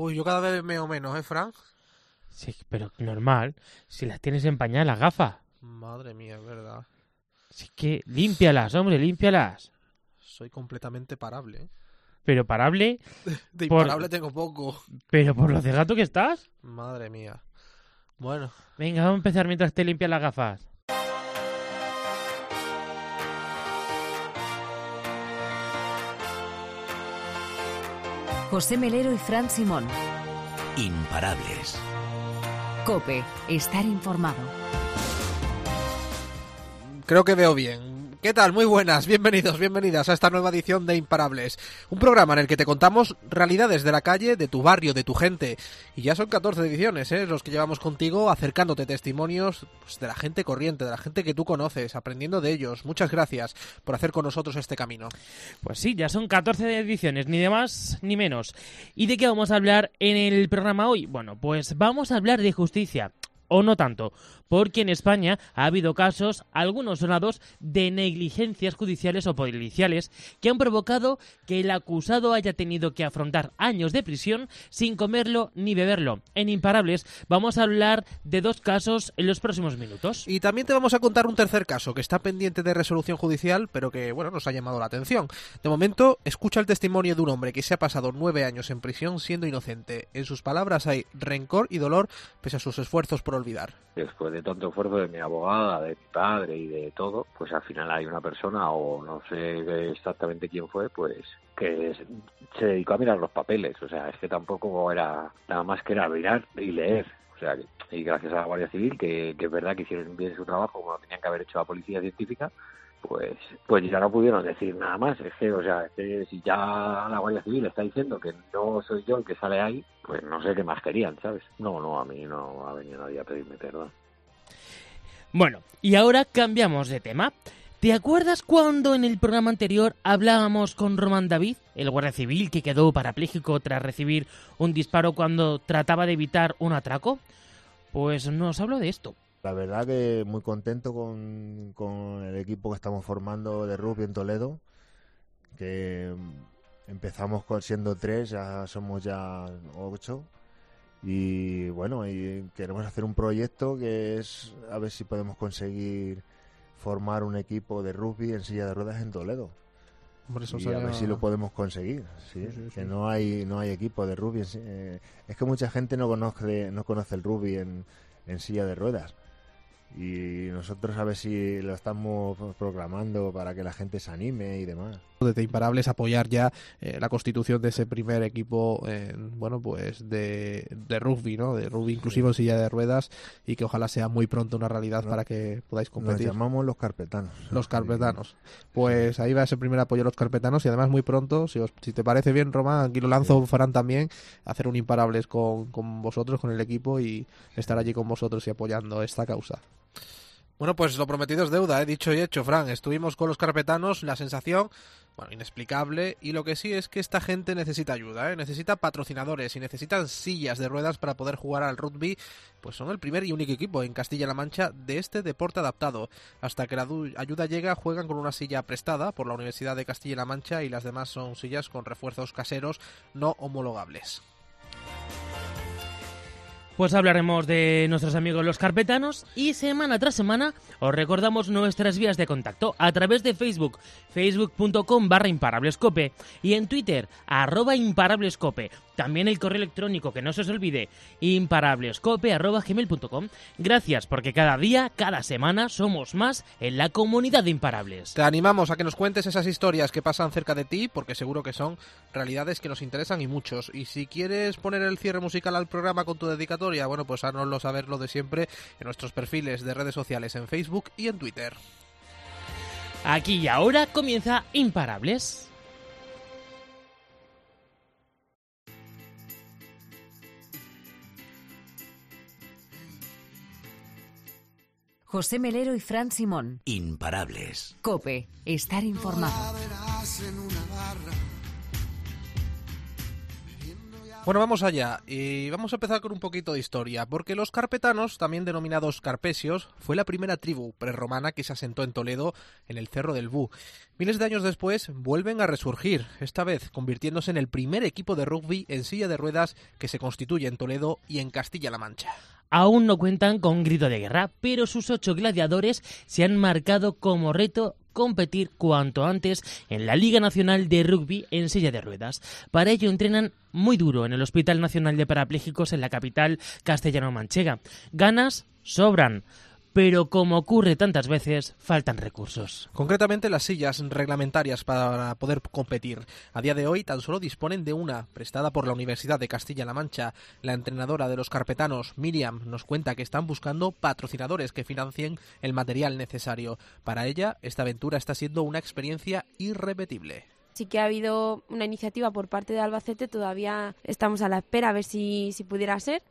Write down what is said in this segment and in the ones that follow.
Uy, yo cada vez meo menos, ¿eh, Frank? Sí, pero normal. Si las tienes empañadas las gafas. Madre mía, es verdad. Así que límpialas, hombre, límpialas. Soy completamente parable. ¿eh? Pero parable, De Por- imparable tengo poco. pero por lo de gato que estás. Madre mía. Bueno, Venga, vamos a empezar mientras te limpias las gafas. José Melero y Fran Simón. Imparables. Cope, estar informado. creo que veo bien. ¿Qué tal? Muy buenas, bienvenidos, bienvenidas a esta nueva edición de Imparables. Un programa en el que te contamos realidades de la calle, de tu barrio, de tu gente. Y ya son 14 ediciones, ¿eh? Los que llevamos contigo acercándote testimonios pues, de la gente corriente, de la gente que tú conoces, aprendiendo de ellos. Muchas gracias por hacer con nosotros este camino. Pues sí, ya son 14 ediciones, ni de más ni menos. ¿Y de qué vamos a hablar en el programa hoy? Bueno, pues vamos a hablar de justicia. O no tanto, porque en España ha habido casos, algunos sonados, de negligencias judiciales o policiales que han provocado que el acusado haya tenido que afrontar años de prisión sin comerlo ni beberlo. En Imparables vamos a hablar de dos casos en los próximos minutos. Y también te vamos a contar un tercer caso que está pendiente de resolución judicial, pero que, bueno, nos ha llamado la atención. De momento, escucha el testimonio de un hombre que se ha pasado nueve años en prisión siendo inocente. En sus palabras hay rencor y dolor pese a sus esfuerzos por olvidar. después de tanto esfuerzo de mi abogada, de mi padre y de todo, pues al final hay una persona, o no sé exactamente quién fue, pues que se- dedicó a mirar los papeles. O sea, es que tampoco era nada más que era mirar y leer. O sea, y gracias a la Guardia Civil, que, que es verdad que hicieron bien su trabajo como lo tenían que haber hecho la Policía Científica, pues pues ya no pudieron decir nada más. Es que, o sea, es que si ya la Guardia Civil está diciendo que no soy yo el que sale ahí, pues no sé qué más querían, ¿sabes? No, no, a mí no ha venido nadie a pedirme perdón. Bueno, y ahora cambiamos de tema. ¿Te acuerdas cuando en el programa anterior hablábamos con Román David, el guardia civil que quedó parapléjico tras recibir un disparo cuando trataba de evitar un atraco? Pues nos habló de esto. La verdad que muy contento con, con el equipo que estamos formando de rugby en Toledo, que empezamos siendo tres, ya somos ya ocho y bueno, y queremos hacer un proyecto que es a ver si podemos conseguir formar un equipo de rugby en silla de ruedas en Toledo. Hombre, eso y a ver si lo podemos conseguir ¿sí? Sí, sí, que no hay no hay equipo de rugby eh, es que mucha gente no conoce no conoce el rugby en, en silla de ruedas. Y nosotros a ver si lo estamos programando para que la gente se anime y demás Desde Imparables apoyar ya eh, la constitución de ese primer equipo, eh, bueno, pues de, de rugby, ¿no? De rugby inclusivo en silla de ruedas y que ojalá sea muy pronto una realidad No. para que podáis nos competir. llamamos los carpetanos Los carpetanos. Pues ahí va ese primer apoyo a los carpetanos y además muy pronto, si, os, si te parece bien, Roma, aquí lo lanzo, Farán también, hacer un Imparables con, con vosotros, con el equipo y estar allí con vosotros y apoyando esta causa. Bueno, pues lo prometido es deuda, he dicho y hecho, Fran. Estuvimos con los carpetanos, la sensación, bueno, inexplicable. Y lo que sí es que esta gente necesita ayuda, ¿eh? necesita patrocinadores y necesitan sillas de ruedas para poder jugar al rugby. Pues son el primer y único equipo en Castilla-La Mancha de este deporte adaptado. Hasta que la ayuda llega, juegan con una silla prestada por la Universidad de Castilla-La Mancha y las demás son sillas con refuerzos caseros no homologables. Pues hablaremos de nuestros amigos los carpetanos y semana tras semana os recordamos nuestras vías de contacto a través de Facebook, facebook.com barra imparablescope y en Twitter, arroba imparablescope. También el correo electrónico, que no se os olvide, imparablescope arroba gmail.com. Gracias porque cada día, cada semana somos más en la comunidad de imparables. Te animamos a que nos cuentes esas historias que pasan cerca de ti, porque seguro que son realidades que nos interesan y muchos. Y si quieres poner el cierre musical al programa con tu dedicatoria, bueno, pues háznoslo saber lo de siempre en nuestros perfiles de redes sociales en Facebook y en Twitter. Aquí y ahora comienza Imparables. José Melero y Fran Simón. Imparables. Cope, estar informado. Bueno, vamos allá y vamos a empezar con un poquito de historia, porque los carpetanos, también denominados carpesios, fue la primera tribu prerromana que se asentó en Toledo, en el Cerro del Bú. Miles de años después vuelven a resurgir, esta vez convirtiéndose en el primer equipo de rugby en silla de ruedas que se constituye en Toledo y en Castilla-La Mancha. Aún no cuentan con grito de guerra, pero sus ocho gladiadores se han marcado como reto competir cuanto antes en la Liga Nacional de Rugby en silla de ruedas. Para ello entrenan muy duro en el Hospital Nacional de Parapléjicos en la capital castellano-manchega. Ganas sobran pero como ocurre tantas veces, faltan recursos. Concretamente las sillas reglamentarias para poder competir. A día de hoy tan solo disponen de una, prestada por la Universidad de Castilla-La Mancha. La entrenadora de los carpetanos, Miriam, nos cuenta que están buscando patrocinadores que financien el material necesario. Para ella, esta aventura está siendo una experiencia irrepetible. Sí que ha habido una iniciativa por parte de Albacete, todavía estamos a la espera a ver si, si pudiera ser.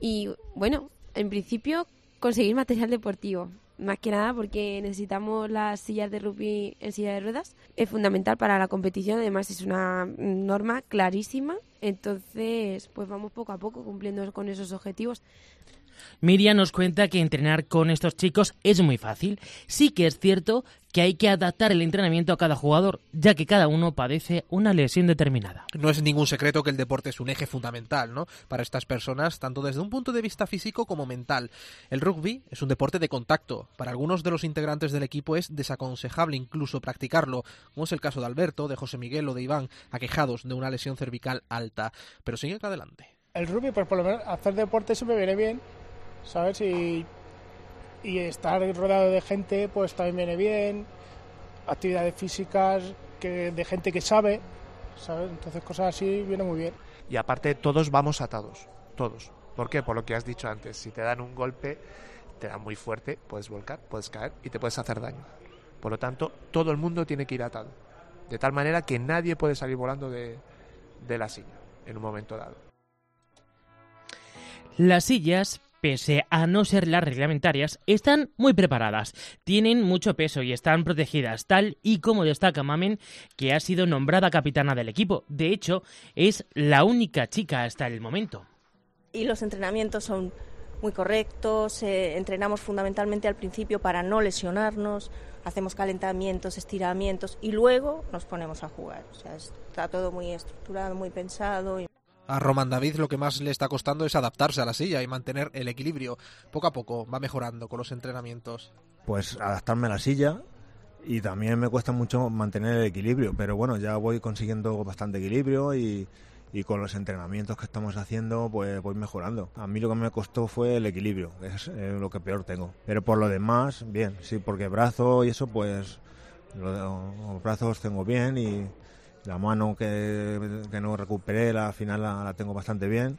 Y bueno, en principio conseguir material deportivo. Más que nada porque necesitamos las sillas de rugby en silla de ruedas. Es fundamental para la competición, además es una norma clarísima. Entonces, pues vamos poco a poco cumpliendo con esos objetivos. Miriam nos cuenta que entrenar con estos chicos es muy fácil. Sí que es cierto que hay que adaptar el entrenamiento a cada jugador, ya que cada uno padece una lesión determinada. No es ningún secreto que el deporte es un eje fundamental, ¿no? Para estas personas, tanto desde un punto de vista físico como mental. El rugby es un deporte de contacto. Para algunos de los integrantes del equipo es desaconsejable incluso practicarlo, como es el caso de Alberto, de José Miguel o de Iván, aquejados de una lesión cervical alta. Pero sigue acá adelante. El rugby, pues por lo menos hacer deporte siempre viene bien, ¿sabes? Y, y estar rodeado de gente, pues también viene bien. Actividades físicas que, de gente que sabe, ¿sabes? Entonces cosas así viene muy bien. Y aparte todos vamos atados, todos. ¿Por qué? Por lo que has dicho antes. Si te dan un golpe, te dan muy fuerte, puedes volcar, puedes caer y te puedes hacer daño. Por lo tanto, todo el mundo tiene que ir atado. De tal manera que nadie puede salir volando de, de la silla en un momento dado. Las sillas pese a no ser las reglamentarias, están muy preparadas, tienen mucho peso y están protegidas, tal y como destaca Mamen, que ha sido nombrada capitana del equipo. De hecho, es la única chica hasta el momento. Y los entrenamientos son muy correctos, eh, entrenamos fundamentalmente al principio para no lesionarnos, hacemos calentamientos, estiramientos y luego nos ponemos a jugar. O sea, está todo muy estructurado, muy pensado. A Roman David lo que más le está costando es adaptarse a la silla y mantener el equilibrio. Poco a poco va mejorando con los entrenamientos. Pues adaptarme a la silla y también me cuesta mucho mantener el equilibrio, pero bueno, ya voy consiguiendo bastante equilibrio y, con los entrenamientos que estamos haciendo pues voy mejorando. A mí lo que me costó fue el equilibrio, es eh, lo que peor tengo. Pero por lo demás, bien, sí, porque brazo y eso pues los brazos tengo bien y la mano que, no recuperé, la final la tengo bastante bien.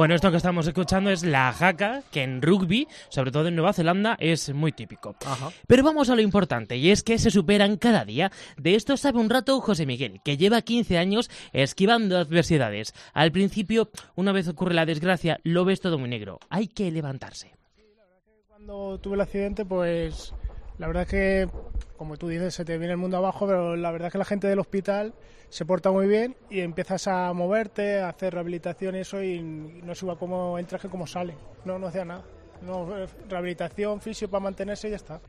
Bueno, esto que estamos escuchando es la jaca, que en rugby, sobre todo en Nueva Zelanda, es muy típico. Ajá. Pero vamos a lo importante, y es que se superan cada día. De esto sabe un rato José Miguel, que lleva 15 años esquivando adversidades. Al principio, una vez ocurre la desgracia, lo ves todo muy negro. Hay que levantarse. Cuando tuve el accidente, pues la verdad es que, como tú dices, se te viene el mundo abajo, pero la verdad es que la gente del hospital se porta muy bien y empiezas a moverte, a hacer rehabilitación y eso, y no es igual cómo entras que cómo sale. No, no hacía nada. No, eh, rehabilitación, fisio para mantenerse y ya está.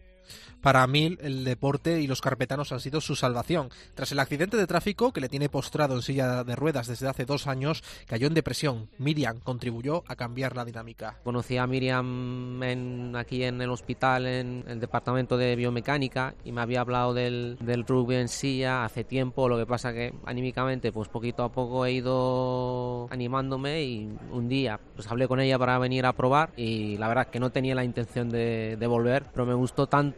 Para mí, el deporte y los carpetanos han sido su salvación. Tras el accidente de tráfico que le tiene postrado en silla de ruedas desde hace dos años, cayó en depresión. Miriam contribuyó a cambiar la dinámica. Conocí a Miriam en- aquí en el hospital, en el departamento de biomecánica, y me había hablado del, del rugby en silla hace tiempo. Lo que pasa que anímicamente, pues poquito a poco he ido animándome y un día pues hablé con ella para venir a probar y la verdad que no tenía la intención de, de volver, pero me gustó tanto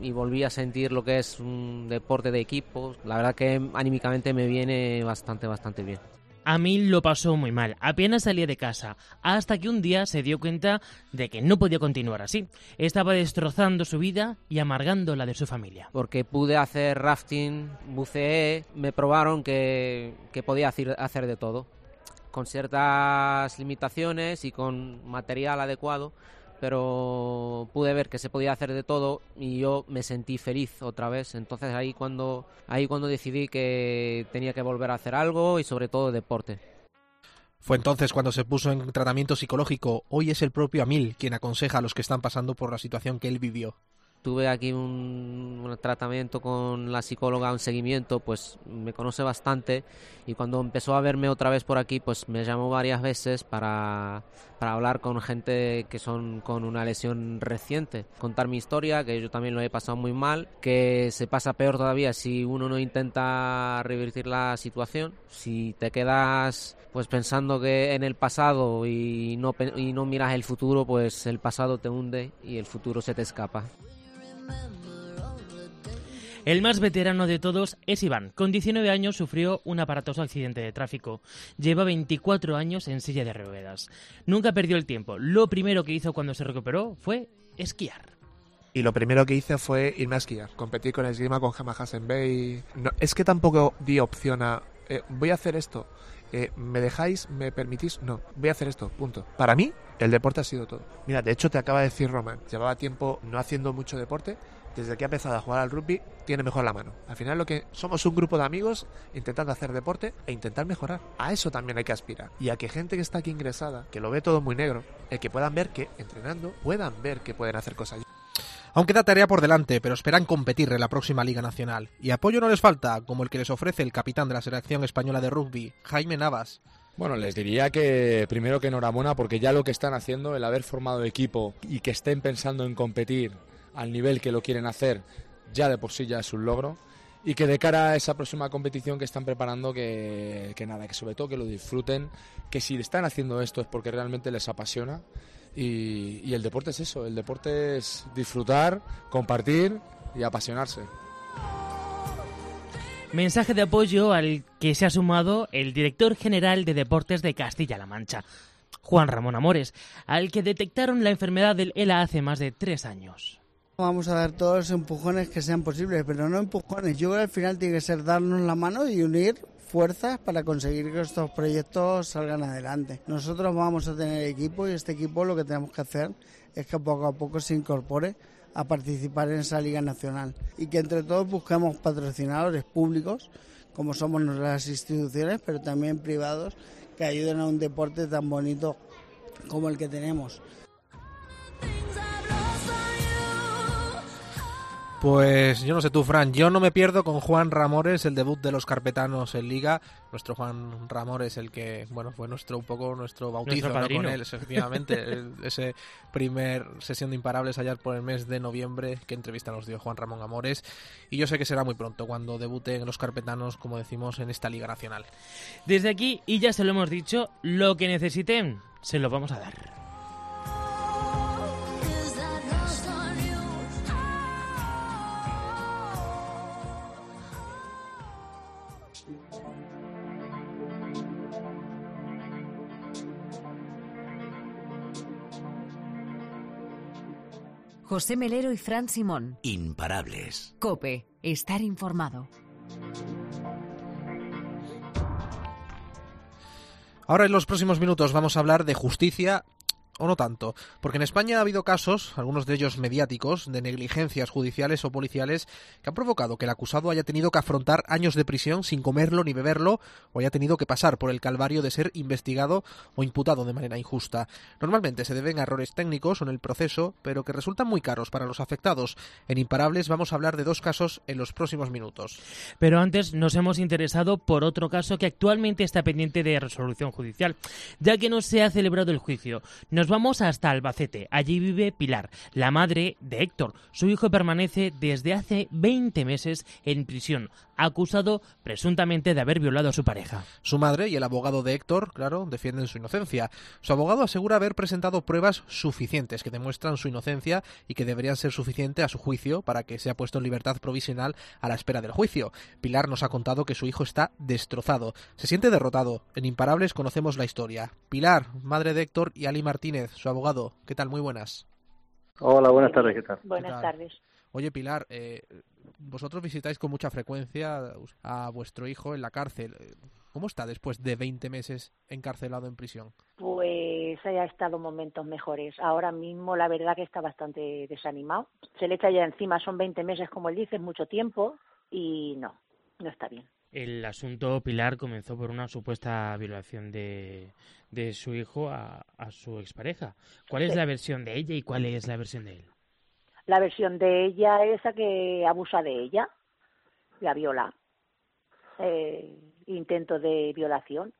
y volví a sentir lo que es un deporte de equipo. La verdad que anímicamente me viene bastante, bastante bien. Amil lo pasó muy mal, apenas salía de casa, hasta que un día se dio cuenta de que no podía continuar así. Estaba destrozando su vida y amargando la de su familia. Porque pude hacer rafting, buceé, me probaron que, que podía hacer de todo, con ciertas limitaciones y con material adecuado, pero pude ver que se podía hacer de todo y yo me sentí feliz otra vez. Entonces ahí cuando ahí cuando decidí que tenía que volver a hacer algo y sobre todo deporte. Fue entonces cuando se puso en tratamiento psicológico. Hoy es el propio Amil quien aconseja a los que están pasando por la situación que él vivió. Tuve aquí un, un, tratamiento con la psicóloga, un seguimiento, pues me conoce bastante. Y cuando empezó a verme otra vez por aquí, pues me llamó varias veces para, para hablar con gente que son con una lesión reciente, contar mi historia, que yo también lo he pasado muy mal, que se pasa peor todavía si uno no intenta revertir la situación, si te quedas pues pensando que en el pasado y no, y no miras el futuro, pues el pasado te hunde y el futuro se te escapa. El más veterano de todos es Iván. Con 19 años sufrió un aparatoso accidente de tráfico. Lleva 24 años en silla de ruedas. Nunca perdió el tiempo. Lo primero que hizo cuando se recuperó fue esquiar. Y lo primero que hice fue irme a esquiar. Competí con esgrima con Gemma Bay. No, es que tampoco di opción a... Eh, voy a hacer esto. Eh, ¿Me dejáis? ¿Me permitís? No, voy a hacer esto, punto. Para mí, el deporte ha sido todo. Mira, de hecho te acaba de decir Roman, llevaba tiempo no haciendo mucho deporte, desde que ha empezado a jugar al rugby tiene mejor la mano. Al final lo que somos un grupo de amigos intentando hacer deporte e intentar mejorar. A eso también hay que aspirar. Y a que gente que está aquí ingresada, que lo ve todo muy negro, el que puedan ver que entrenando puedan ver que pueden hacer cosas. Aún queda tarea por delante, pero esperan competir en la próxima Liga Nacional. Y apoyo no les falta, como el que les ofrece el capitán de la selección española de rugby, Jaime Navas. Bueno, les diría que primero que enhorabuena porque ya lo que están haciendo, el haber formado equipo y que estén pensando en competir al nivel que lo quieren hacer, ya de por sí ya es un logro. Y que de cara a esa próxima competición que están preparando, que, que nada, que sobre todo que lo disfruten, que si están haciendo esto es porque realmente les apasiona. Y, y el deporte es eso, el deporte es disfrutar, compartir y apasionarse. Mensaje de apoyo al que se ha sumado el director general de Deportes de Castilla-La Mancha, Juan Ramón Amores, al que detectaron la enfermedad del ELA hace más de tres años. Vamos a dar todos los empujones que sean posibles, pero no empujones. Yo creo que al final tiene que ser darnos la mano y unir fuerzas para conseguir que estos proyectos salgan adelante. Nosotros vamos a tener equipo y este equipo lo que tenemos que hacer es que poco a poco se incorpore a participar en esa liga nacional y que entre todos busquemos patrocinadores públicos como somos las instituciones, pero también privados que ayuden a un deporte tan bonito como el que tenemos. Pues yo no sé tú, Fran, yo no me pierdo con Juan Ramores, el debut de los carpetanos en Liga. Nuestro Juan Ramores, el que, bueno, fue nuestro un poco nuestro bautizo Nuestro ¿no? con él, efectivamente. ese primer sesión de Imparables allá por el mes de noviembre, qué entrevista nos dio Juan Ramón Amores. Y yo sé que será muy pronto cuando debuten los carpetanos, como decimos, en esta Liga Nacional. Desde aquí, y ya se lo hemos dicho, lo que necesiten, se lo vamos a dar. José Melero y Fran Simón. Imparables. Cope, estar informado. Ahora en los próximos minutos vamos a hablar de justicia o no tanto, porque en España ha habido casos, algunos de ellos mediáticos, de negligencias judiciales o policiales que han provocado que el acusado haya tenido que afrontar años de prisión sin comerlo ni beberlo o haya tenido que pasar por el calvario de ser investigado o imputado de manera injusta. Normalmente se deben a errores técnicos o en el proceso, pero que resultan muy caros para los afectados. En Imparables vamos a hablar de dos casos en los próximos minutos. Pero antes nos hemos interesado por otro caso que actualmente está pendiente de resolución judicial, ya que no se ha celebrado el juicio. Nos vamos hasta Albacete. Allí vive Pilar, la madre de Héctor. Su hijo permanece desde hace 20 meses en prisión, acusado presuntamente de haber violado a su pareja. Su madre y el abogado de Héctor, claro, defienden su inocencia. Su abogado asegura haber presentado pruebas suficientes que demuestran su inocencia y que deberían ser suficientes a su juicio para que sea puesto en libertad provisional a la espera del juicio. Pilar nos ha contado que su hijo está destrozado. Se siente derrotado. En Imparables conocemos la historia. Pilar, madre de Héctor, y Ali Martínez, su abogado. ¿Qué tal? Muy buenas. Hola, buenas tardes, ¿qué tal? Buenas tardes. Oye, Pilar, eh, vosotros visitáis con mucha frecuencia a vuestro hijo en la cárcel. ¿Cómo está después de 20 meses encarcelado en prisión? Pues haya estado momentos mejores. Ahora mismo la verdad que está bastante desanimado. Se le echa ya encima, son 20 meses como él dice, es mucho tiempo y no, no está bien. El asunto Pilar comenzó por una supuesta violación de, de su hijo a, a su expareja. ¿Cuál es Sí. la versión de ella y cuál es la versión de él? La versión de ella es a que abusa de ella, la viola, eh, intento de violación.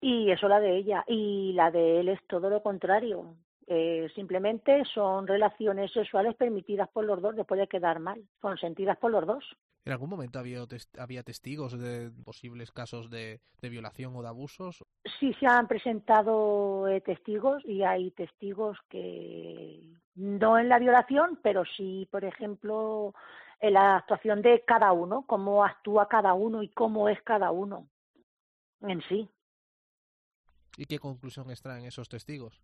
Y eso la de ella. Y la de él es todo lo contrario. Eh, simplemente son relaciones sexuales permitidas por los dos después de quedar mal, consentidas por los dos. ¿En algún momento había, había testigos de posibles casos de, de violación o de abusos? Sí se han presentado eh, testigos y hay testigos que no en la violación, pero sí, por ejemplo, en la actuación de cada uno, cómo actúa cada uno y cómo es cada uno en sí. ¿Y qué conclusión extraen esos testigos?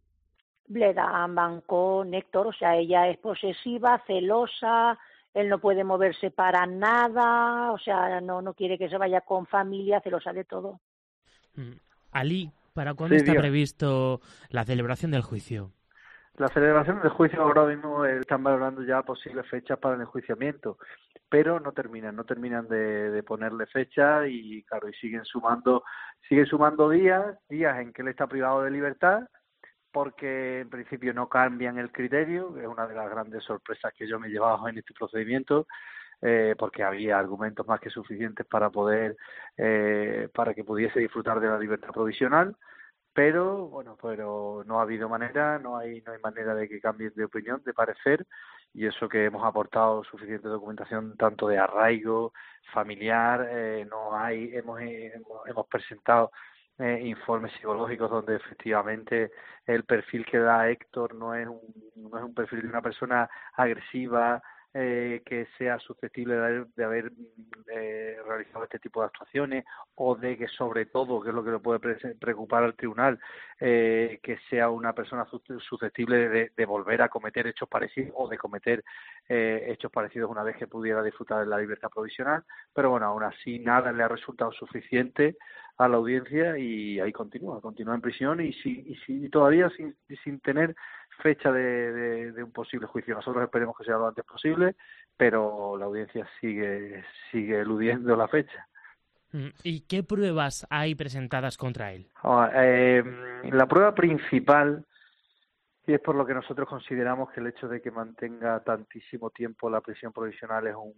Le dan banco Néctor, o sea, ella es posesiva, celosa, él no puede moverse para nada, o sea, no, no quiere que se vaya con familia, celosa de todo. Mm. Ali, ¿para cuándo Sí, está previsto la celebración del juicio? La celebración del juicio ahora mismo eh, están valorando ya posibles fechas para el enjuiciamiento, pero no terminan, no terminan de, de ponerle fecha y claro, y siguen sumando, siguen sumando días, días en que él está privado de libertad, porque en principio no cambian el criterio, es una de las grandes sorpresas que yo me he llevado en este procedimiento, eh, porque había argumentos más que suficientes para poder, eh, para que pudiese disfrutar de la libertad provisional pero bueno pero no ha habido manera no hay no hay manera de que cambien de opinión de parecer y eso que hemos aportado suficiente documentación tanto de arraigo familiar eh, no hay hemos eh, hemos, hemos presentado eh, informes psicológicos donde efectivamente el perfil que da Héctor no es un no es un perfil de una persona agresiva eh, que sea susceptible de haber, de haber eh, realizado este tipo de actuaciones o de que sobre todo, que es lo que le puede pre- preocupar al tribunal, eh, que sea una persona sus- susceptible de, de volver a cometer hechos parecidos o de cometer eh, hechos parecidos una vez que pudiera disfrutar de la libertad provisional, pero bueno, aún así nada le ha resultado suficiente a la audiencia y ahí continúa, continúa en prisión y, si, y, si- y todavía sin, sin tener fecha de, de- de un posible juicio. Nosotros esperemos que sea lo antes posible, pero la audiencia sigue, sigue eludiendo la fecha. Mm. ¿Y qué pruebas hay presentadas contra él? Ah, eh, la prueba principal, y es por lo que nosotros consideramos que el hecho de que mantenga tantísimo tiempo la prisión provisional es un,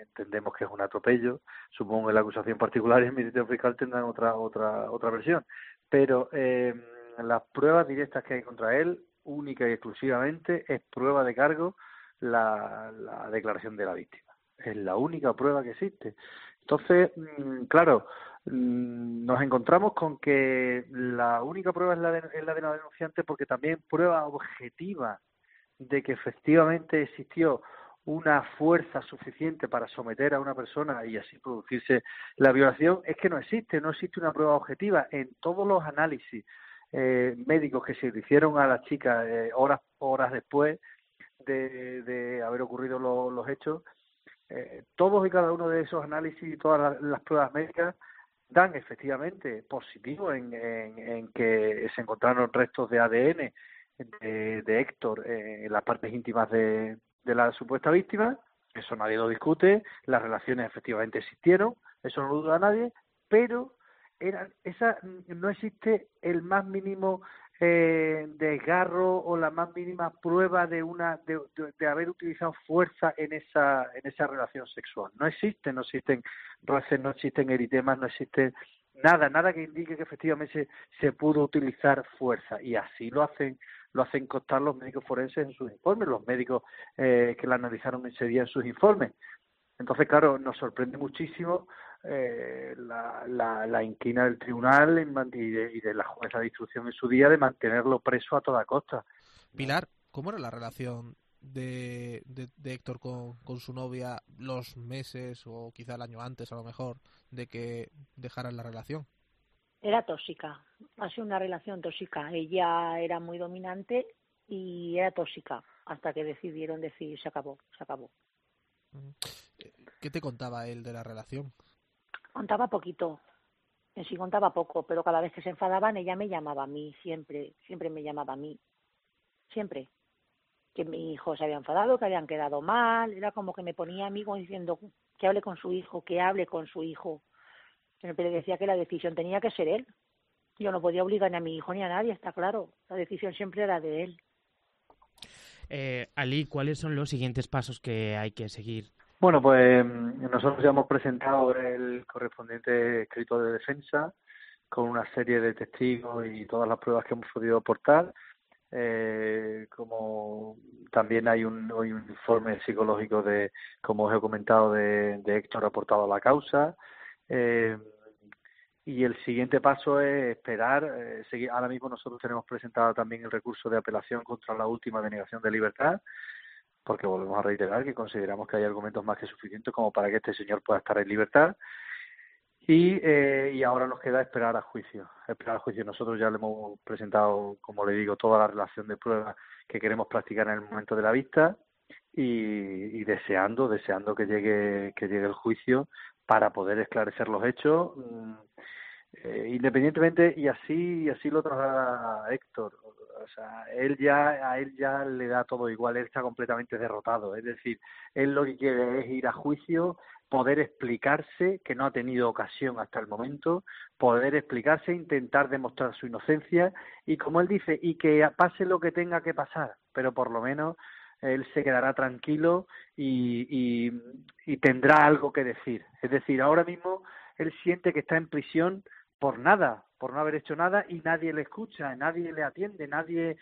entendemos que es un atropello. Supongo que la acusación particular y el Ministerio Fiscal tendrán otra otra otra versión, pero eh, las pruebas directas que hay contra él, única y exclusivamente, es prueba de cargo la, la declaración de la víctima. Es la única prueba que existe. Entonces, mm, claro, mm, nos encontramos con que la única prueba es la de, es la de la denunciante porque también prueba objetiva de que efectivamente existió una fuerza suficiente para someter a una persona y así producirse la violación es que no existe, no existe una prueba objetiva. En todos los análisis eh, médicos que se hicieron a la chica eh, horas horas después de, de haber ocurrido lo- los hechos, eh, todos y cada uno de esos análisis y todas las, las pruebas médicas dan efectivamente positivo en, en, que se encontraron restos de ADN de, de Héctor en las partes íntimas de, de la supuesta víctima, eso nadie lo discute, las relaciones efectivamente existieron, eso no lo duda nadie, pero eran, esa, no existe el más mínimo eh, desgarro o la más mínima prueba de una de, haber utilizado fuerza en esa en esa relación sexual no existe no existen roces no existen eritemas no existen nada, nada que indique que efectivamente se, se pudo utilizar fuerza y así lo hacen lo hacen constar los médicos forenses en sus informes, los médicos eh, que la analizaron ese día en sus informes. Entonces, claro, nos sorprende muchísimo eh, la, la, la, inquina del tribunal y de, y de la jueza de instrucción en su día de mantenerlo preso a toda costa. Pilar, ¿cómo era la relación de, de, de Héctor con, con, su novia los meses o quizá el año antes a lo mejor de que dejaran la relación? Era tóxica, ha sido una relación tóxica. Ella era muy dominante y era tóxica hasta que decidieron decir se acabó, se acabó. ¿Qué te contaba él de la relación? Contaba poquito, en sí contaba poco, pero cada vez que se enfadaban ella me llamaba a mí, siempre, siempre me llamaba a mí, siempre. Que mi hijo se había enfadado, que habían quedado mal, era como que me ponía a mí como diciendo que hable con su hijo, que hable con su hijo. Siempre le decía que la decisión tenía que ser él. Yo no podía obligar ni a mi hijo ni a nadie, está claro. La decisión siempre era de él. Eh, Ali, ¿cuáles son los siguientes pasos que hay que seguir? Bueno, pues nosotros ya hemos presentado el correspondiente escrito de defensa con una serie de testigos y todas las pruebas que hemos podido aportar. Eh, como también hay un, hay un informe psicológico de, como os he comentado, de, de Héctor aportado a la causa. Eh, y el siguiente paso es esperar. Eh, seguir. Ahora mismo nosotros tenemos presentado también el recurso de apelación contra la última denegación de libertad, porque volvemos a reiterar que consideramos que hay argumentos más que suficientes como para que este señor pueda estar en libertad. Y, eh, y ahora nos queda esperar a juicio. Esperar a juicio. Nosotros ya le hemos presentado, como le digo, toda la relación de pruebas que queremos practicar en el momento de la vista y, y deseando, deseando que llegue, que llegue el juicio para poder esclarecer los hechos eh, independientemente y así y así lo traslada Héctor o sea él ya a él ya le da todo igual él está completamente derrotado es decir él lo que quiere es ir a juicio poder explicarse que no ha tenido ocasión hasta el momento poder explicarse intentar demostrar su inocencia y como él dice y que pase lo que tenga que pasar pero por lo menos él se quedará tranquilo y, y, y, tendrá algo que decir. Es decir, ahora mismo él siente que está en prisión por nada, por no haber hecho nada y nadie le escucha, nadie le atiende, nadie,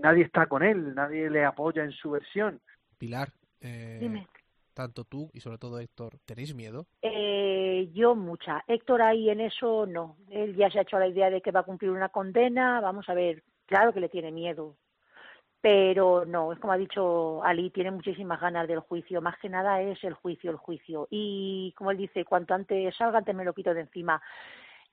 nadie está con él, nadie le apoya en su versión. Pilar, eh, Dime. tanto tú y sobre todo Héctor, ¿tenéis miedo? Eh, yo mucha. Héctor ahí en eso no. Él ya se ha hecho la idea de que va a cumplir una condena. Vamos a ver, claro que le tiene miedo pero no, es como ha dicho Ali, tiene muchísimas ganas del juicio, más que nada es el juicio, el juicio. Y como él dice, cuanto antes salga, antes me lo quito de encima.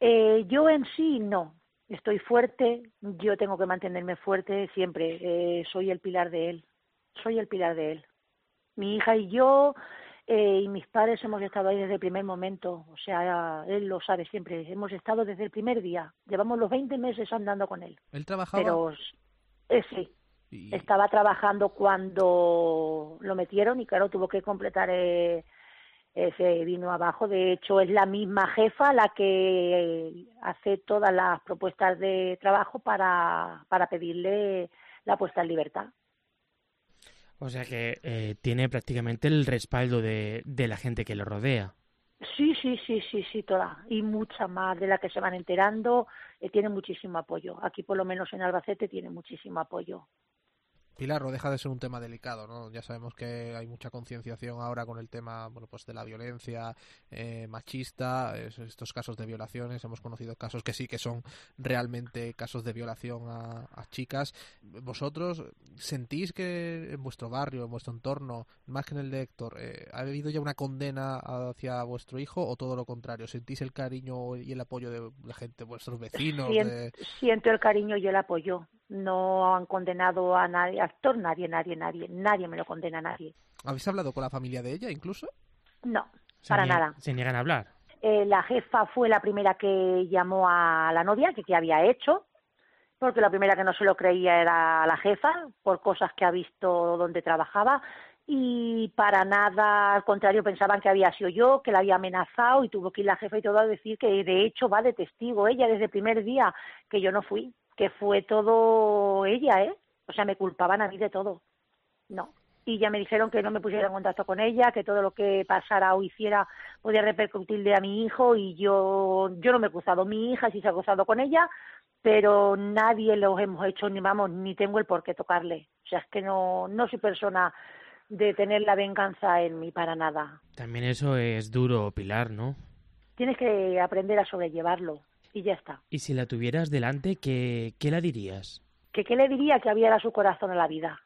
Eh, yo en sí no, estoy fuerte, yo tengo que mantenerme fuerte siempre, eh, soy el pilar de él, soy el pilar de él. Mi hija y yo eh, y mis padres hemos estado ahí desde el primer momento, o sea, él lo sabe siempre, hemos estado desde el primer día, llevamos los 20 meses andando con él. ¿Él trabajaba? Pero eh, sí, y... estaba trabajando cuando lo metieron y claro, tuvo que completar... Eh, se vino abajo. De hecho, es la misma jefa la que hace todas las propuestas de trabajo para, para pedirle la puesta en libertad. O sea que eh, tiene prácticamente el respaldo de, de la gente que lo rodea. Sí, sí, sí, sí, sí, toda. Y mucha más de la que se van enterando. Eh, tiene muchísimo apoyo. Aquí, por lo menos en Albacete, tiene muchísimo apoyo. Pilar, no deja de ser un tema delicado, ¿no? Ya sabemos que hay mucha concienciación ahora con el tema, bueno, pues de la violencia eh, machista, es, estos casos de violaciones, hemos conocido casos que sí que son realmente casos de violación a, a, chicas. ¿Vosotros sentís que en vuestro barrio, en vuestro entorno, más que en el de Héctor, eh, ha habido ya una condena hacia vuestro hijo o todo lo contrario? ¿Sentís el cariño y el apoyo de la gente, vuestros vecinos? Siento, de... siento el cariño y el apoyo no han condenado a nadie, actor, nadie, nadie, nadie, nadie me lo condena a nadie. ¿Habéis hablado con la familia de ella incluso? No, se para nada. Se niegan a hablar. Eh, la jefa fue la primera que llamó a la novia, que qué había hecho, porque la primera que no se lo creía era la jefa, por cosas que ha visto donde trabajaba, y para nada, al contrario, pensaban que había sido yo, que la había amenazado, y tuvo que ir la jefa y todo a decir que de hecho va de testigo ella desde el primer día, que yo no fui que fue todo ella, ¿eh? O sea, me culpaban a mí de todo. No. y ya me dijeron que no me pusiera en contacto con ella, que todo lo que pasara o hiciera podía repercutirle a mi hijo y yo yo no me he cruzado. Mi hija sí se ha cruzado con ella, pero nadie los hemos hecho ni vamos ni tengo el por qué tocarle. O sea, es que no no soy persona de tener la venganza en mí para nada. También eso es duro, Pilar, ¿no? Tienes que aprender a sobrellevarlo y ya está. Y si la tuvieras delante, ¿qué, qué la dirías? Que qué le diría que abriera su corazón a la vida,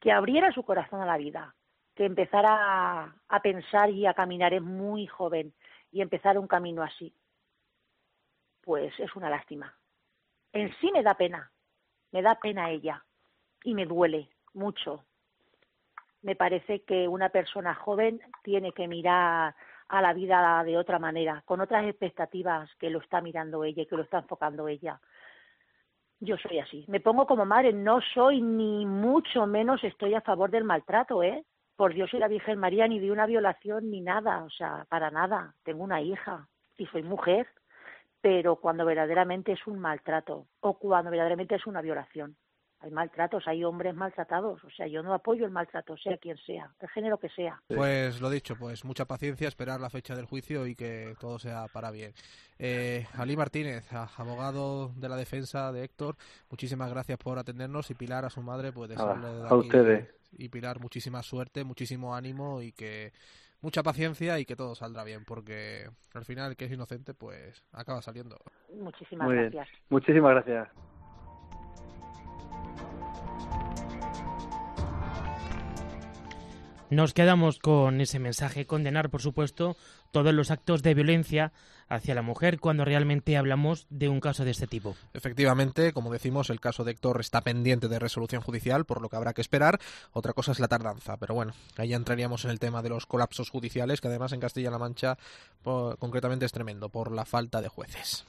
que abriera su corazón a la vida, que empezara a, a pensar y a caminar es muy joven y empezar un camino así. Pues es una lástima. En sí me da pena, me da pena ella y me duele mucho. Me parece que una persona joven tiene que mirar a la vida de otra manera, con otras expectativas que lo está mirando ella y que lo está enfocando ella. Yo soy así. Me pongo como madre, no soy ni mucho menos estoy a favor del maltrato, ¿eh? Por Dios y la Virgen María, ni de una violación ni nada, o sea, para nada. Tengo una hija y soy mujer, pero cuando verdaderamente es un maltrato o cuando verdaderamente es una violación. Hay maltratos, hay hombres maltratados, o sea, yo no apoyo el maltrato, sea quien sea, del género que sea. Pues lo dicho, pues mucha paciencia, esperar la fecha del juicio y que todo sea para bien. Eh, Ali Martínez, abogado de la defensa de Héctor, muchísimas gracias por atendernos y Pilar a su madre, pues desearle de a aquí- ustedes. y Pilar muchísima suerte, muchísimo ánimo y que mucha paciencia y que todo saldrá bien, porque al final el que es inocente pues acaba saliendo. Muchísimas Muy bien. gracias. Muchísimas gracias. Nos quedamos con ese mensaje, condenar, por supuesto, todos los actos de violencia hacia la mujer cuando realmente hablamos de un caso de este tipo. Efectivamente, como decimos, el caso de Héctor está pendiente de resolución judicial, por lo que habrá que esperar. Otra cosa es la tardanza, pero bueno, ahí entraríamos en el tema de los colapsos judiciales, que además en Castilla-La Mancha concretamente es tremendo por la falta de jueces.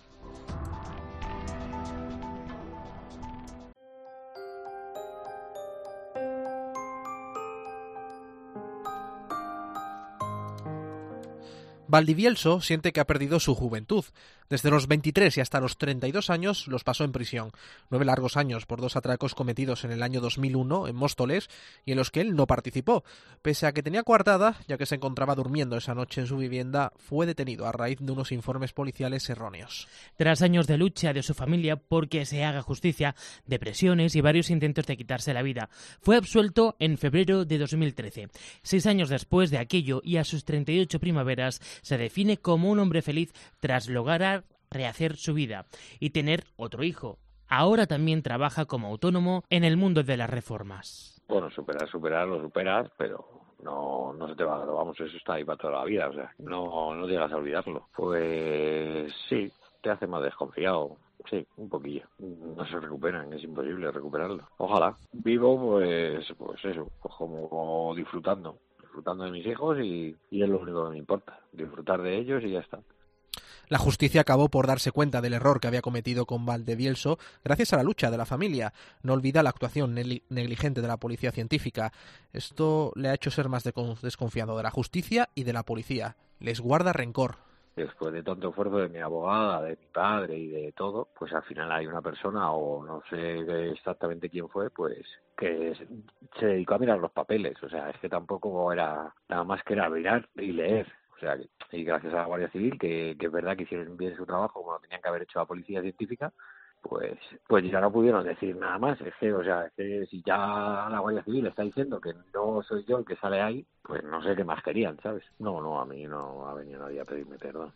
Valdivielso siente que ha perdido su juventud. Desde los 23 y hasta los 32 años los pasó en prisión. Nueve largos años por dos atracos cometidos en el año 2001 en Móstoles y en los que él no participó. Pese a que tenía coartada, ya que se encontraba durmiendo esa noche en su vivienda, fue detenido a raíz de unos informes policiales erróneos. Tras años de lucha de su familia porque se haga justicia, depresiones y varios intentos de quitarse la vida, fue absuelto en febrero de 2013. Seis años después de aquello y a sus 38 primaveras, se define como un hombre feliz tras lograr rehacer su vida y tener otro hijo. Ahora también trabaja como autónomo en el mundo de las reformas. Bueno, superar, superar, lo superas, pero no, no se te va, vamos, eso está ahí para toda la vida, o sea, no, no llegas a olvidarlo. Pues sí, te hace más desconfiado, sí, un poquillo. No se recuperan, es imposible recuperarlo. Ojalá. Vivo, pues, pues eso, pues como disfrutando, disfrutando de mis hijos y, es lo único que me importa, disfrutar de ellos y ya está. La justicia acabó por darse cuenta del error que había cometido con Valdevielso gracias a la lucha de la familia. No olvida la actuación negli- negligente de la policía científica. Esto le ha hecho ser más desconfiado de la justicia y de la policía. Les guarda rencor. Después de tanto esfuerzo de mi abogada, de mi padre y de todo, pues al final hay una persona, o no sé exactamente quién fue, pues que se- dedicó a mirar los papeles. O sea, es que tampoco era nada más que era mirar y leer. O sea, y gracias a la Guardia Civil, que, que es verdad que hicieron bien su trabajo como lo tenían que haber hecho la Policía Científica, pues pues ya no pudieron decir nada más. Es que, o sea, es que si ya la Guardia Civil está diciendo que no soy yo el que sale ahí, pues no sé qué más querían, ¿sabes? No, no, a mí no ha venido nadie a pedirme perdón.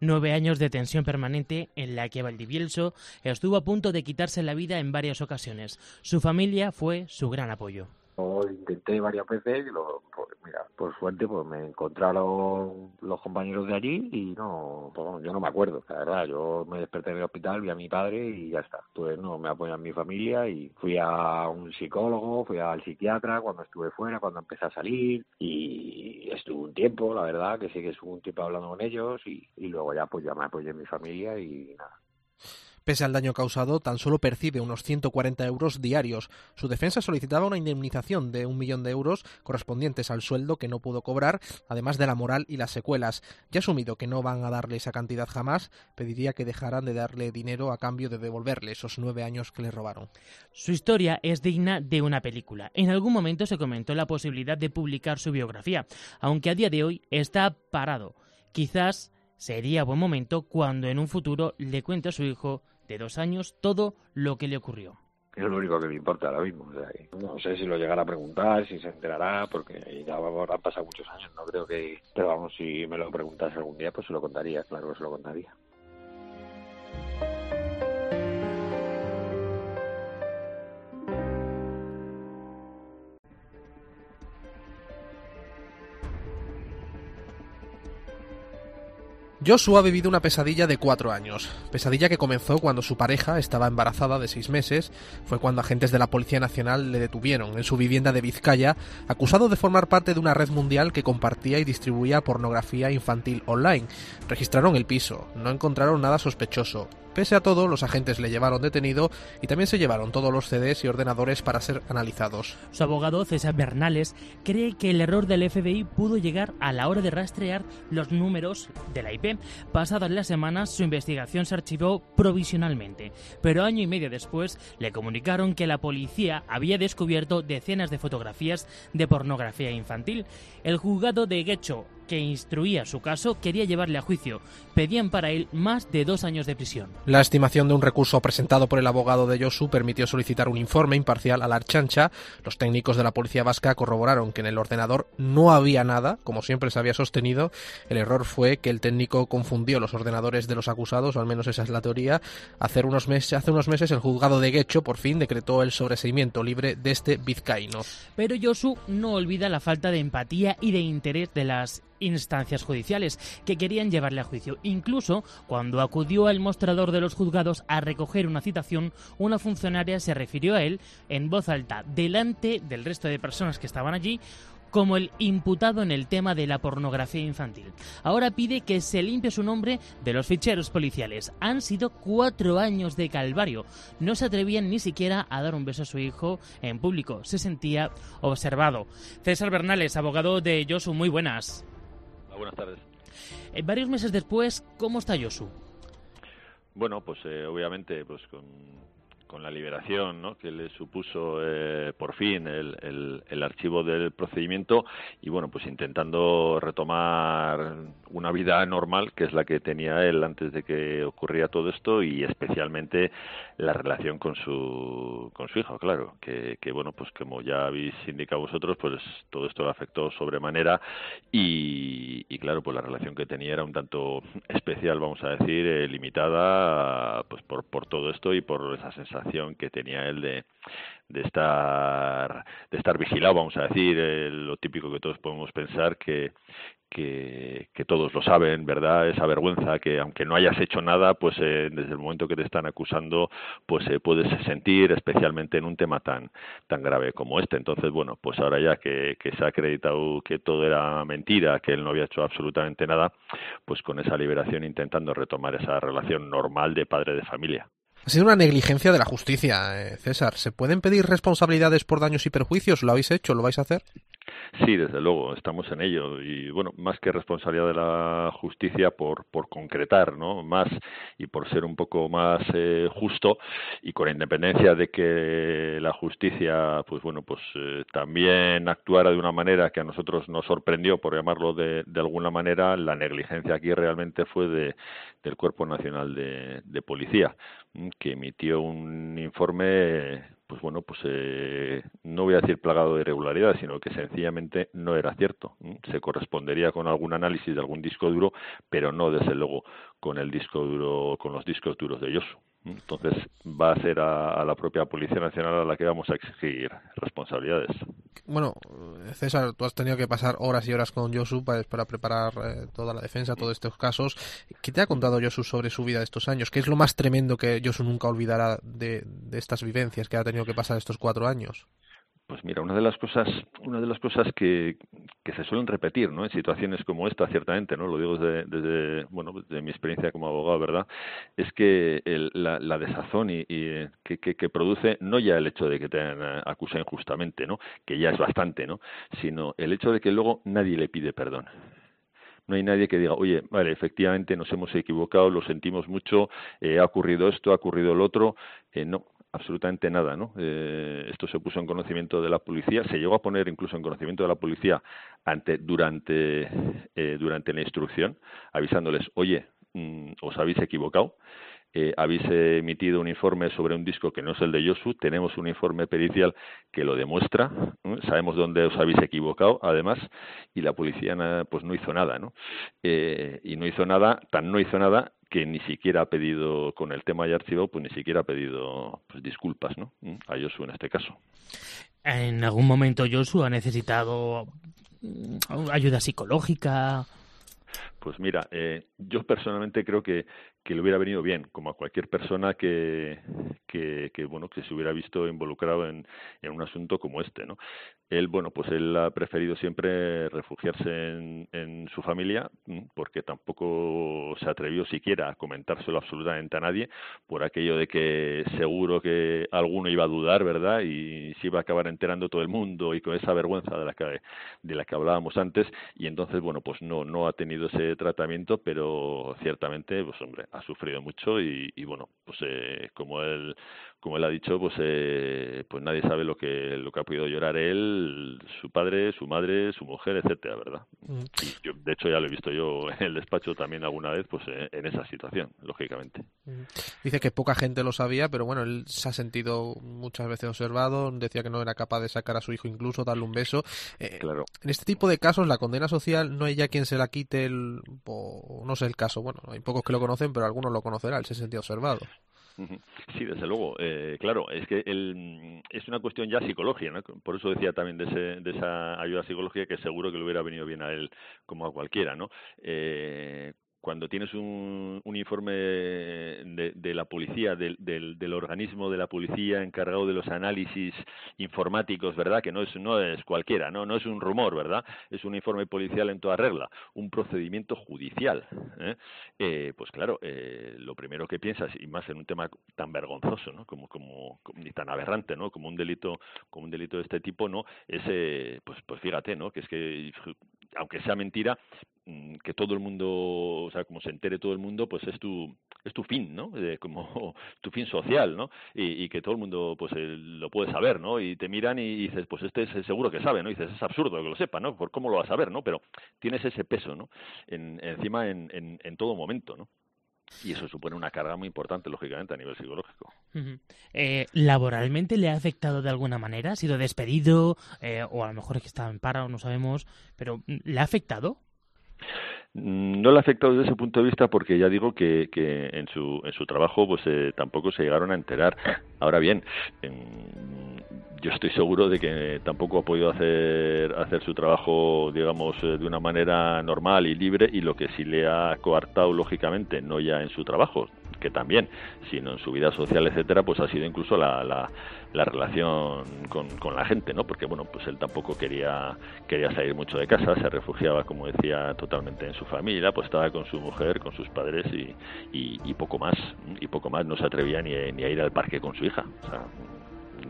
Nueve años de tensión permanente en la que Valdivielso estuvo a punto de quitarse la vida en varias ocasiones. Su familia fue su gran apoyo. Lo intenté varias veces y lo, pues, por suerte pues me encontraron los compañeros de allí y no, pues, yo no me acuerdo, la verdad, yo me desperté en el hospital, vi a mi padre y ya está. Pues no, me apoyan mi familia y fui a un psicólogo, fui al psiquiatra cuando estuve fuera, cuando empecé a salir y estuve un tiempo, la verdad, que sí que estuve un tiempo hablando con ellos y, y luego ya pues ya me apoyé en mi familia y nada. Pese al daño causado, tan solo percibe unos 140 euros diarios. Su defensa solicitaba una indemnización de un millón de euros correspondientes al sueldo que no pudo cobrar, además de la moral y las secuelas. Ya asumido que no van a darle esa cantidad jamás, pediría que dejaran de darle dinero a cambio de devolverle esos nueve años que le robaron. Su historia es digna de una película. En algún momento se comentó la posibilidad de publicar su biografía, aunque a día de hoy está parado. Quizás sería buen momento cuando en un futuro le cuente a su hijo de dos años todo lo que le ocurrió. Es lo único que me importa ahora mismo. O sea, no sé si lo llegará a preguntar, si se enterará, porque ya han pasado muchos años, no creo que... Pero vamos, si me lo preguntas algún día, pues se lo contaría, claro que se lo contaría. Joshua ha vivido una pesadilla de cuatro años, pesadilla que comenzó cuando su pareja estaba embarazada de seis meses, fue cuando agentes de la Policía Nacional le detuvieron en su vivienda de Vizcaya, acusado de formar parte de una red mundial que compartía y distribuía pornografía infantil online. Registraron el piso, no encontraron nada sospechoso, Pese a todo, los agentes le llevaron detenido y también se llevaron todos los CDs y ordenadores para ser analizados. Su abogado, César Bernales, cree que el error del FBI pudo llegar a la hora de rastrear los números de la IP. Pasadas las semanas, su investigación se archivó provisionalmente, pero año y medio después le comunicaron que la policía había descubierto decenas de fotografías de pornografía infantil. El juzgado de Guecho que instruía su caso quería llevarle a juicio. Pedían para él más de dos años de prisión. La estimación de un recurso presentado por el abogado de Josu permitió solicitar un informe imparcial a la Archancha. Los técnicos de la policía vasca corroboraron que en el ordenador no había nada, como siempre se había sostenido. El error fue que el técnico confundió los ordenadores de los acusados, o al menos esa es la teoría. Hace unos meses, hace unos meses el juzgado de Guecho por fin decretó el sobreseimiento libre de este vizcaíno. Pero Josu no olvida la falta de empatía y de interés de las instancias judiciales que querían llevarle a juicio. Incluso cuando acudió al mostrador de los juzgados a recoger una citación, una funcionaria se refirió a él en voz alta delante del resto de personas que estaban allí como el imputado en el tema de la pornografía infantil. Ahora pide que se limpie su nombre de los ficheros policiales. Han sido cuatro años de calvario. No se atrevían ni siquiera a dar un beso a su hijo en público. Se sentía observado. César Bernales, abogado de Josu, muy buenas buenas tardes. Eh, varios meses después, ¿cómo está Yosu? Bueno, pues eh, obviamente pues con, con la liberación ¿no? que le supuso eh, por fin el, el, archivo del procedimiento y bueno pues intentando retomar una vida normal que es la que tenía él antes de que ocurriera todo esto y especialmente la relación con su con su hijo claro que, que bueno pues como ya habéis indicado vosotros pues todo esto le afectó sobremanera y, y claro pues la relación que tenía era un tanto especial vamos a decir eh, limitada pues por por todo esto y por esa sensación que tenía él de, estar de estar vigilado vamos a decir eh, lo típico que todos podemos pensar que, que, que todos lo saben verdad esa vergüenza que aunque no hayas hecho nada pues eh, desde el momento que te están acusando pues eh, puedes sentir especialmente en un tema tan tan grave como este. Entonces bueno pues ahora ya que, que se ha acreditado que todo era mentira que él no había hecho absolutamente nada pues con esa liberación intentando retomar esa relación normal de padre de familia ha sido una negligencia de la justicia, eh, César. ¿Se pueden pedir responsabilidades por daños y perjuicios? ¿Lo habéis hecho? ¿Lo vais a hacer? Sí, desde luego, estamos en ello. Y bueno, más que responsabilidad de la justicia por, por concretar, ¿no? Más y por ser un poco más eh, justo y con independencia de que la justicia, pues bueno, pues eh, también actuara de una manera que a nosotros nos sorprendió, por llamarlo de, de alguna manera, la negligencia aquí realmente fue de, del Cuerpo Nacional de, Policía, que emitió un informe pues bueno, pues eh, no voy a decir plagado de irregularidades, sino que sencillamente no era cierto. Se correspondería con algún análisis de algún disco duro, pero no desde luego con el disco duro, con los discos duros de ellos. Entonces va a ser a, la propia Policía Nacional a la que vamos a exigir responsabilidades. Bueno, César, tú has tenido que pasar horas y horas con Josu para, para preparar eh, toda la defensa, todos estos casos. ¿Qué te ha contado Josu sobre su vida de estos años? ¿Qué es lo más tremendo que Josu nunca olvidará de, de estas vivencias que ha tenido que pasar estos cuatro años? Pues mira, una de las cosas, una de las cosas que, se suelen repetir, ¿no? En situaciones como esta, ciertamente, ¿no? Lo digo desde, desde bueno, desde mi experiencia como abogado, ¿verdad? Es que el- la, la desazón y, eh, que, que, que produce no ya el hecho de que te eh, acusen injustamente, ¿no? Que ya es bastante, ¿no? Sino el hecho de que luego nadie le pide perdón. No hay nadie que diga, oye, vale, efectivamente nos hemos equivocado, lo sentimos mucho, eh, ha ocurrido esto, ha ocurrido lo otro. Eh, no, absolutamente nada, ¿no? Eh, esto se puso en conocimiento de la policía, se llegó a poner incluso en conocimiento de la policía ante, durante, eh, durante la instrucción, avisándoles, oye, mm, os habéis equivocado, eh, habéis emitido un informe sobre un disco que no es el de Yosu, tenemos un informe pericial que lo demuestra, sabemos dónde os habéis equivocado, además, y la policía pues no hizo nada, ¿no? Eh, y no hizo nada, tan no hizo nada que ni siquiera ha pedido, con el tema ya archivado, pues ni siquiera ha pedido pues, disculpas, ¿no? Mm, A Yosu en este caso. ¿En algún momento Josu ha necesitado mm, ayuda psicológica? Pues mira, eh, yo personalmente creo que, que le hubiera venido bien, como a cualquier persona que, que, que, bueno que se hubiera visto involucrado en, en un asunto como este, ¿no? Él, bueno, pues él ha preferido siempre refugiarse en, en su familia, porque tampoco se atrevió siquiera a comentárselo absolutamente a nadie, por aquello de que seguro que alguno iba a dudar, ¿verdad? Y se iba a acabar enterando todo el mundo y con esa vergüenza de la que, de la que hablábamos antes, y entonces, bueno, pues no, no ha tenido ese tratamiento, pero ciertamente, pues hombre, ha sufrido mucho y, y bueno, pues eh, como él como él ha dicho, pues eh, pues nadie sabe lo que lo que ha podido llorar él, su padre, su madre, su mujer, etcétera, ¿verdad? Mm. Y yo, de hecho, ya lo he visto yo en el despacho también alguna vez, pues eh, en esa situación, lógicamente. Dice que poca gente lo sabía, pero bueno, él se ha sentido muchas veces observado, decía que no era capaz de sacar a su hijo incluso, darle un beso. Eh, Claro. En este tipo de casos, la condena social no hay ya quien se la quite, el, o no sé el caso, bueno, hay pocos que lo conocen, pero algunos lo conocerán, él se sentía observado. Sí, desde luego. Eh, claro, es que el, es una cuestión ya psicológica, ¿no? Por eso decía también de, ese, de esa ayuda psicológica que seguro que le hubiera venido bien a él como a cualquiera, ¿no? Eh, cuando tienes un, un informe de, de la policía, del, del, del organismo de la policía encargado de los análisis informáticos, ¿verdad? Que no es, no es cualquiera, ¿no? No es un rumor, ¿verdad? Es un informe policial en toda regla, un procedimiento judicial, ¿eh? Eh, pues claro, eh, lo primero que piensas, y más en un tema tan vergonzoso, ¿no? Como, como, ni tan aberrante, ¿no? Como un delito, como un delito de este tipo, ¿no? Es, eh, pues, pues fíjate, ¿no? Que es que, aunque sea mentira, mm, que todo el mundo, o sea, como se entere todo el mundo, pues es tu, es tu fin, ¿no? Eh, como tu fin social, ¿no? Y, y que todo el mundo, pues eh, lo puede saber, ¿no? Y te miran y dices, pues este es seguro que sabe, ¿no? Dices, es absurdo que lo sepa, ¿no? ¿Por cómo lo va a saber, ¿no? Pero tienes ese peso, ¿no? En, encima en, en, en todo momento, ¿no? Y eso supone una carga muy importante, lógicamente, a nivel psicológico. Eh, ¿Laboralmente le ha afectado de alguna manera? ¿Ha sido despedido? Eh, o a lo mejor es que estaba en paro, no sabemos. Pero ¿le ha afectado? Mm, No le ha afectado desde ese punto de vista porque ya digo que, que en su en su trabajo pues eh, tampoco se llegaron a enterar. Ahora bien, yo estoy seguro de que tampoco ha podido hacer hacer su trabajo digamos eh, de una manera normal y libre y lo que sí le ha coartado lógicamente no ya en su trabajo que también sino en su vida social etcétera pues ha sido incluso la, la, la relación con, con la gente no porque bueno pues él tampoco quería quería salir mucho de casa se refugiaba como decía totalmente en su familia pues estaba con su mujer con sus padres y, y, y poco más y poco más no se atrevía ni, a- ni a ir al parque con su hija o sea,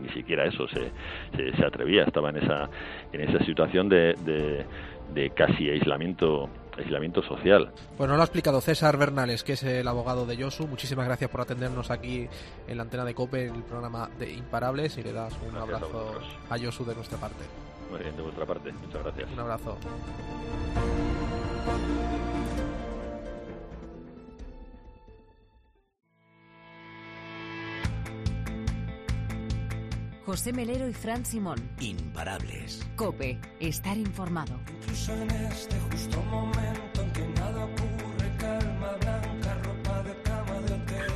ni siquiera eso se, se, se atrevía estaba en esa en esa situación de, de, de casi aislamiento aislamiento social nos lo ha explicado César Bernales, que es el abogado de Yosu. Muchísimas gracias por atendernos aquí en la antena de COPE, en el programa de Imparables, y le das un Gracias a abrazo vosotros. a Yosu de nuestra parte. muy bien de vuestra parte muchas gracias Un abrazo. José Melero y Fran Simón. Imparables. Cope, estar informado. Incluso en este justo momento en que nada ocurre, calma blanca, ropa de cama de hotel.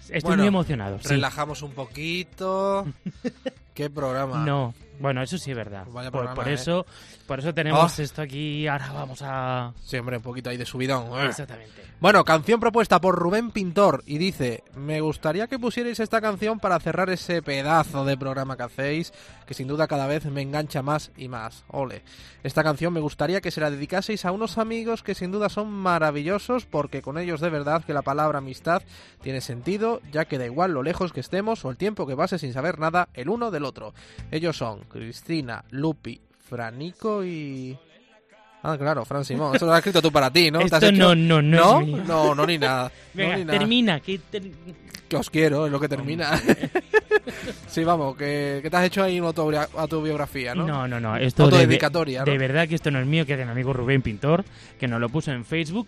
Estoy Bueno, muy emocionado. sí. Relajamos un poquito. ¿Qué programa? No, Bueno, eso sí es verdad. Vaya por, programa, por ¿eh? eso, por eso tenemos Oh. esto aquí. Ahora vamos a. Sí, hombre, un poquito ahí de subidón. Exactamente. Bueno, canción propuesta por Rubén Pintor y dice, me gustaría que pusierais esta canción para cerrar ese pedazo de programa que hacéis, que sin duda cada vez me engancha más y más. Ole. Esta canción me gustaría que se la dedicaseis a unos amigos que sin duda son maravillosos porque con ellos de verdad que la palabra amistad tiene sentido, ya que da igual lo lejos que estemos o el tiempo que pase sin saber nada el uno del otro. Ellos son Cristina, Lupi, Franico y... Ah, claro, Fran Simón. Eso lo has escrito tú para ti, ¿no? ¿Te has Esto no, no, no ¿No? No, no, ni nada. No, Venga, ni nada. termina. Que ter- Que os quiero, es lo que termina. sí, vamos, que, que te has hecho ahí una autobiografía, ¿no? No, no, no. Esto de, Autodedicatoria, de ¿no? verdad que esto no es mío, que es de mi amigo Rubén Pintor, que nos lo puso en Facebook.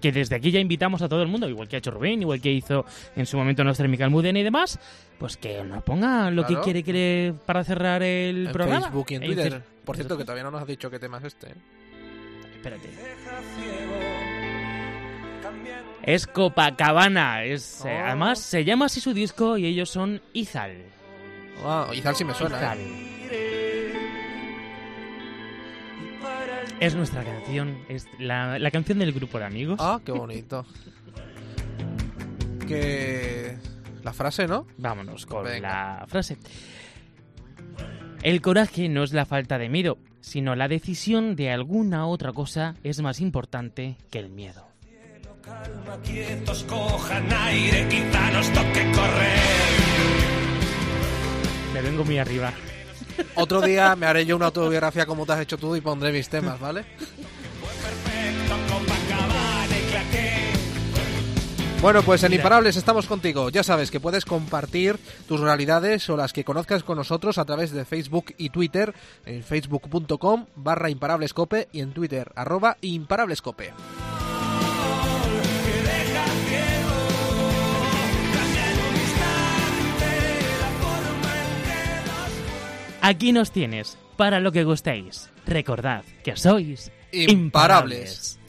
Que desde aquí ya invitamos a todo el mundo, igual que ha hecho Rubén, igual que hizo en su momento nuestra Mical Mudena y demás, pues que nos ponga lo Claro. que quiere, quiere para cerrar el En programa. Facebook y en Twitter. Por cierto, que todavía no nos has dicho qué tema es este. ¿eh? Espérate. Es Copacabana. Es, eh, Oh. además, se llama así su disco y ellos son Izal. Ah, Izal sí me suena, Izal. ¿eh? Es nuestra canción, es la, la canción del grupo de amigos. Ah, qué bonito. que... La frase, ¿no? Vámonos con Venga. la frase. El coraje no es la falta de miedo, sino la decisión de alguna otra cosa es más importante que el miedo. Calma, quietos, cojan aire, quizá nos toque correr. Me vengo muy arriba. Otro día me haré yo una autobiografía como te has hecho tú y pondré mis temas, ¿vale? Bueno, pues en. Imparables estamos contigo. Ya sabes que puedes compartir tus realidades o las que conozcas con nosotros a través de Facebook y Twitter en facebook.com barra imparablescope y en Twitter arroba imparablescope. Aquí nos tienes, para lo que gustéis. Recordad que sois Imparables.